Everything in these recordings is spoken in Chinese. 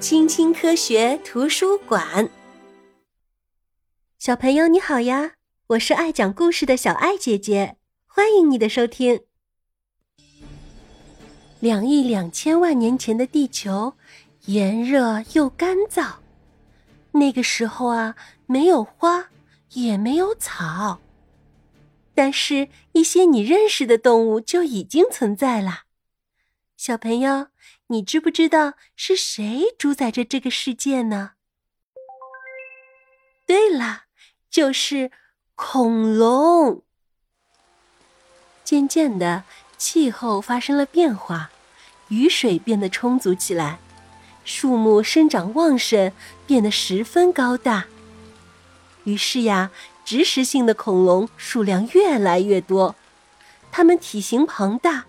青青科学图书馆，小朋友你好呀！我是爱讲故事的小爱姐姐，欢迎你的收听。两亿两千万年前的地球，炎热又干燥。那个时候啊，没有花，也没有草，但是，一些你认识的动物就已经存在了。小朋友，你知不知道是谁主宰着这个世界呢？对了，就是恐龙。渐渐的，气候发生了变化，雨水变得充足起来，树木生长旺盛，变得十分高大。于是呀，植食性的恐龙数量越来越多，它们体型庞大，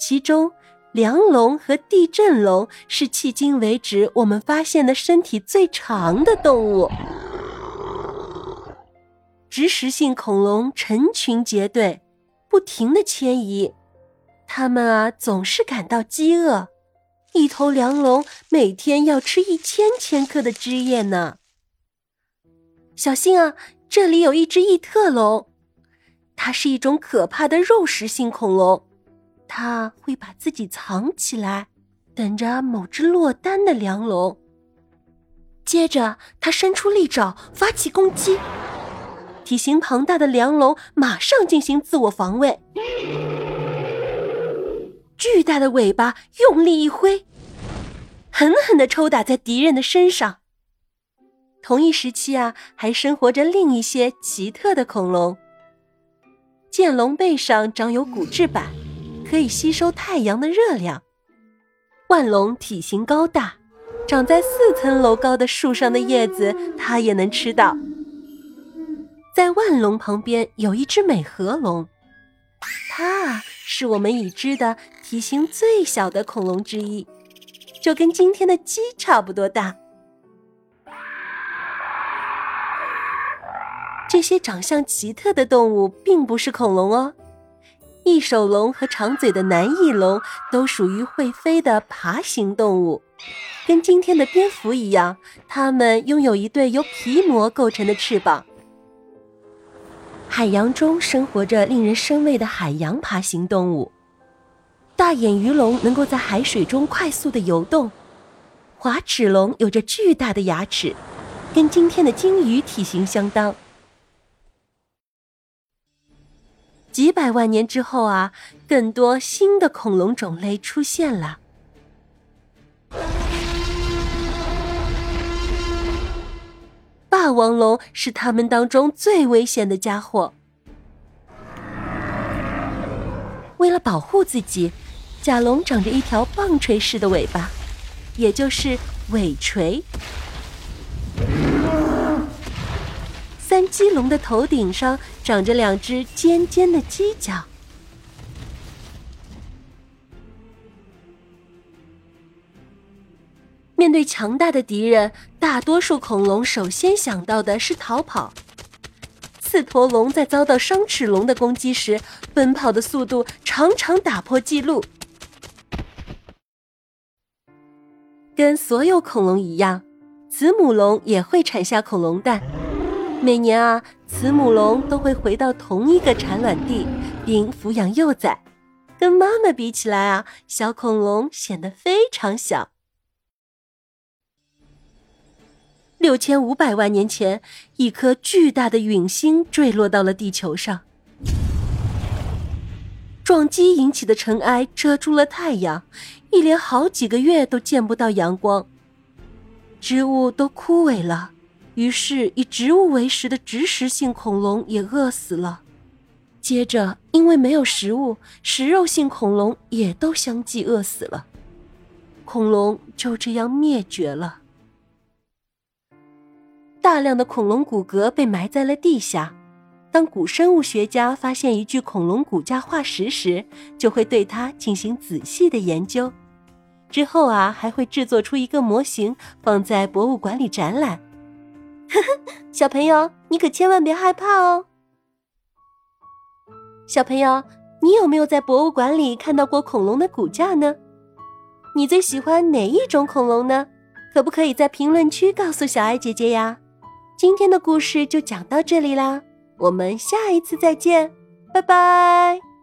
其中。梁龙和地震龙是迄今为止我们发现的身体最长的动物。植食性恐龙成群结队，不停的迁移，它们啊总是感到饥饿。一头梁龙每天要吃一千千克的汁液呢。小心啊，这里有一只异特龙，它是一种可怕的肉食性恐龙。他会把自己藏起来，等着某只落单的梁龙。接着，他伸出利爪，发起攻击。体型庞大的梁龙马上进行自我防卫，巨大的尾巴用力一挥，狠狠的抽打在敌人的身上。同一时期啊，还生活着另一些奇特的恐龙。剑龙背上长有骨质板。可以吸收太阳的热量。万龙体型高大，长在四层楼高的树上的叶子，它也能吃到。在万龙旁边有一只美颌龙，它是我们已知的体型最小的恐龙之一，就跟今天的鸡差不多大。这些长相奇特的动物并不是恐龙哦。翼手龙和长嘴的南翼龙都属于会飞的爬行动物，跟今天的蝙蝠一样，它们拥有一对由皮膜构成的翅膀。海洋中生活着令人生畏的海洋爬行动物，大眼鱼龙能够在海水中快速的游动，滑齿龙有着巨大的牙齿，跟今天的鲸鱼体型相当。几百万年之后啊，更多新的恐龙种类出现了。霸王龙是它们当中最危险的家伙。为了保护自己，甲龙长着一条棒槌式的尾巴，也就是尾锤。三鸡龙的头顶上长着两只尖尖的犄角。面对强大的敌人，大多数恐龙首先想到的是逃跑。刺驼龙在遭到双齿龙的攻击时，奔跑的速度常常打破纪录。跟所有恐龙一样，子母龙也会产下恐龙蛋。每年啊，慈母龙都会回到同一个产卵地，并抚养幼崽。跟妈妈比起来啊，小恐龙显得非常小。六千五百万年前，一颗巨大的陨星坠落到了地球上，撞击引起的尘埃遮住了太阳，一连好几个月都见不到阳光，植物都枯萎了。于是，以植物为食的植食性恐龙也饿死了。接着，因为没有食物，食肉性恐龙也都相继饿死了。恐龙就这样灭绝了。大量的恐龙骨骼被埋在了地下。当古生物学家发现一具恐龙骨架化石时，就会对它进行仔细的研究。之后啊，还会制作出一个模型，放在博物馆里展览。呵呵，小朋友，你可千万别害怕哦。小朋友，你有没有在博物馆里看到过恐龙的骨架呢？你最喜欢哪一种恐龙呢？可不可以在评论区告诉小爱姐姐呀？今天的故事就讲到这里啦，我们下一次再见，拜拜。